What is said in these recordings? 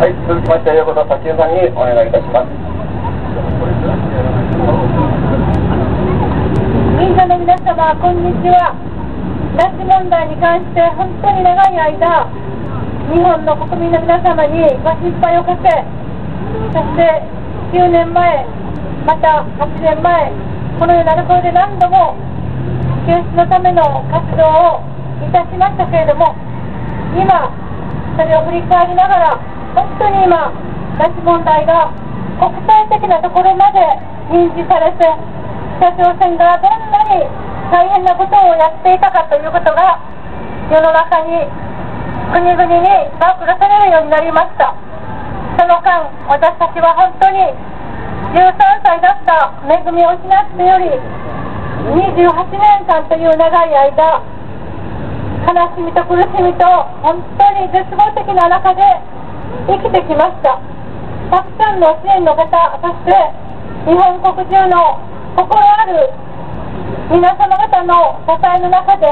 はい、続きまして、横田早紀江さんにお願いいたします。民者の皆様、こんにちは。拉致問題に関して本当に長い間、日本の国民の皆様にご心配をかけ、そして9年前、また8年前、このようなところで何度も救出のための活動をいたしましたけれども、今、それを振り返りながら、本当に今、拉致問題が国際的なところまで認知されて、北朝鮮がどんなに大変なことをやっていたかということが、世の中に、国々に暴露されるようになりました。その間、私たちは本当に13歳だった恵みを失ってより、28年間という長い間、悲しみと苦しみと本当に絶望的な中で生きてきました。たくさんの支援の方そして日本国中の心ある皆様方の支えの中で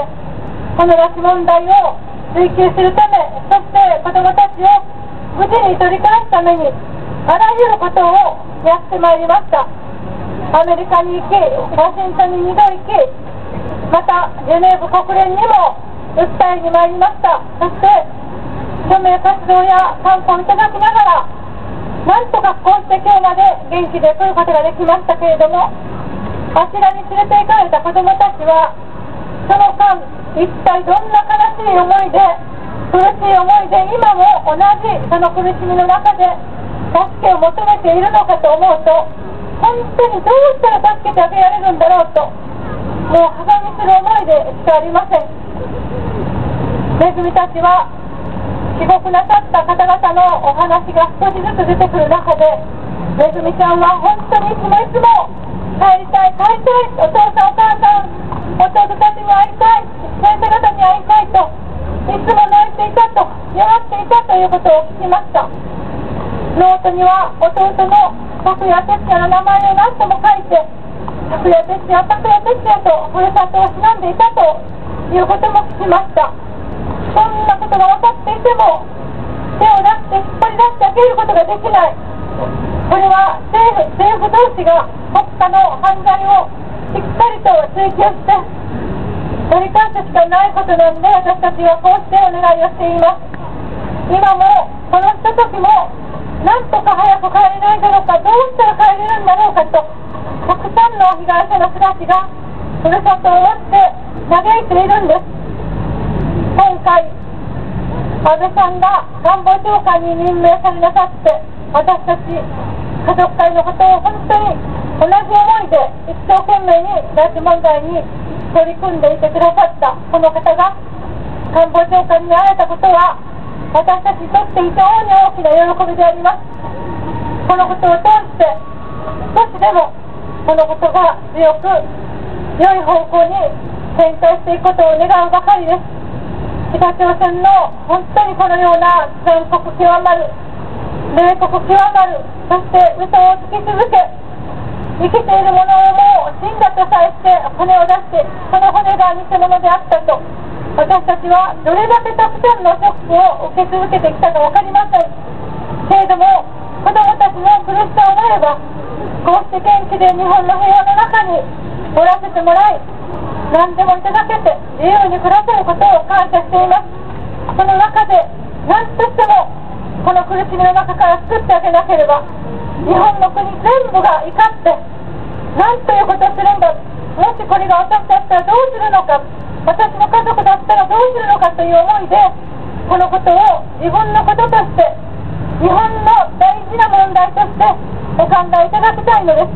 この拉致問題を追及するためそして子どもたちを無事に取り返すためにあらゆることをやってまいりました。アメリカに行きワシントンに2度行きまたジュネーブ国連にも訴えに参りました。そして署名活動や観光いただきながらなんとかこうして今日まで元気で来ることができましたけれどもあちらに連れて行かれた子どもたちはその間一体どんな悲しい思いで苦しい思いで今も同じその苦しみの中で助けを求めているのかと思うと本当にどうしたら助けてあげられるんだろうともうはがみする思いでしかありません。めぐみたちは帰国なさった方々のお話が少しずつ出てくる中でめぐみちゃんは本当にいつもいつも帰りたい帰りたいお父さんお母さん弟たちに会いたい先生方に会いたいといつも泣いていたと弱っていたということを聞きました。ノートには弟の拓也哲也の名前を何とも書いて拓也哲也拓也哲也とふるさとを忍んでいたということも聞きました。そんなことが分かっていても手を出して引っ張り出してあげることができない。これは政府政府同士が国家の犯罪をしっかりと追及して取り返すしかないことなんで私たちはこうしてお願いをしています。今もこのひとときもなんとか早く帰れないだろうかどうしたら帰れるんだろうかとたくさんの被害者の人たちがふるさとを持って嘆いているんです。回、安倍さんが官房長官に任命されなさって、私たち家族会のことを本当に同じ思いで一生懸命に拉致問題に取り組んでいてくださったこの方が官房長官に会えたことは私たちにとって非常に大きな喜びであります。このことを通して少しでもこのことが強く良い方向に展開していくことを願うばかりです。北朝鮮の本当にこのような全国極まる、冷酷極まる、そして嘘をつき続け、生きている者をもう死んだとさえして骨を出して、その骨が偽物であったと、私たちはどれだけたくさんのショックを受け続けてきたか分かりません。けれども、子供たちの苦しさを思えば、こうして元気で日本の平和の中におらせてもらい、何でもいただけて自由に暮らせることを感謝しています。その中で何としてもこの苦しみの中から救ってあげなければ日本の国全部が怒って何ということをするんだ。もしこれが私だったらどうするのか私の家族だったらどうするのかという思いでこのことを自分のこととして日本の大事な問題としてお考えいただきたいのです。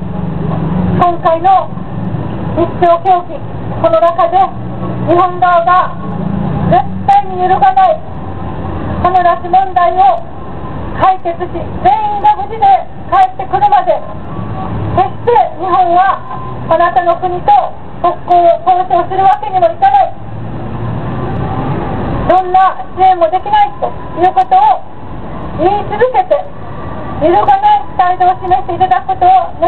今回の日朝協議この中で日本側が絶対に揺るがないこの拉致問題を解決し全員が無事で帰ってくるまで決して日本はあなたの国と国交を交渉するわけにもいかないどんな支援もできないということを言い続けて揺るがない態度を示していただくことを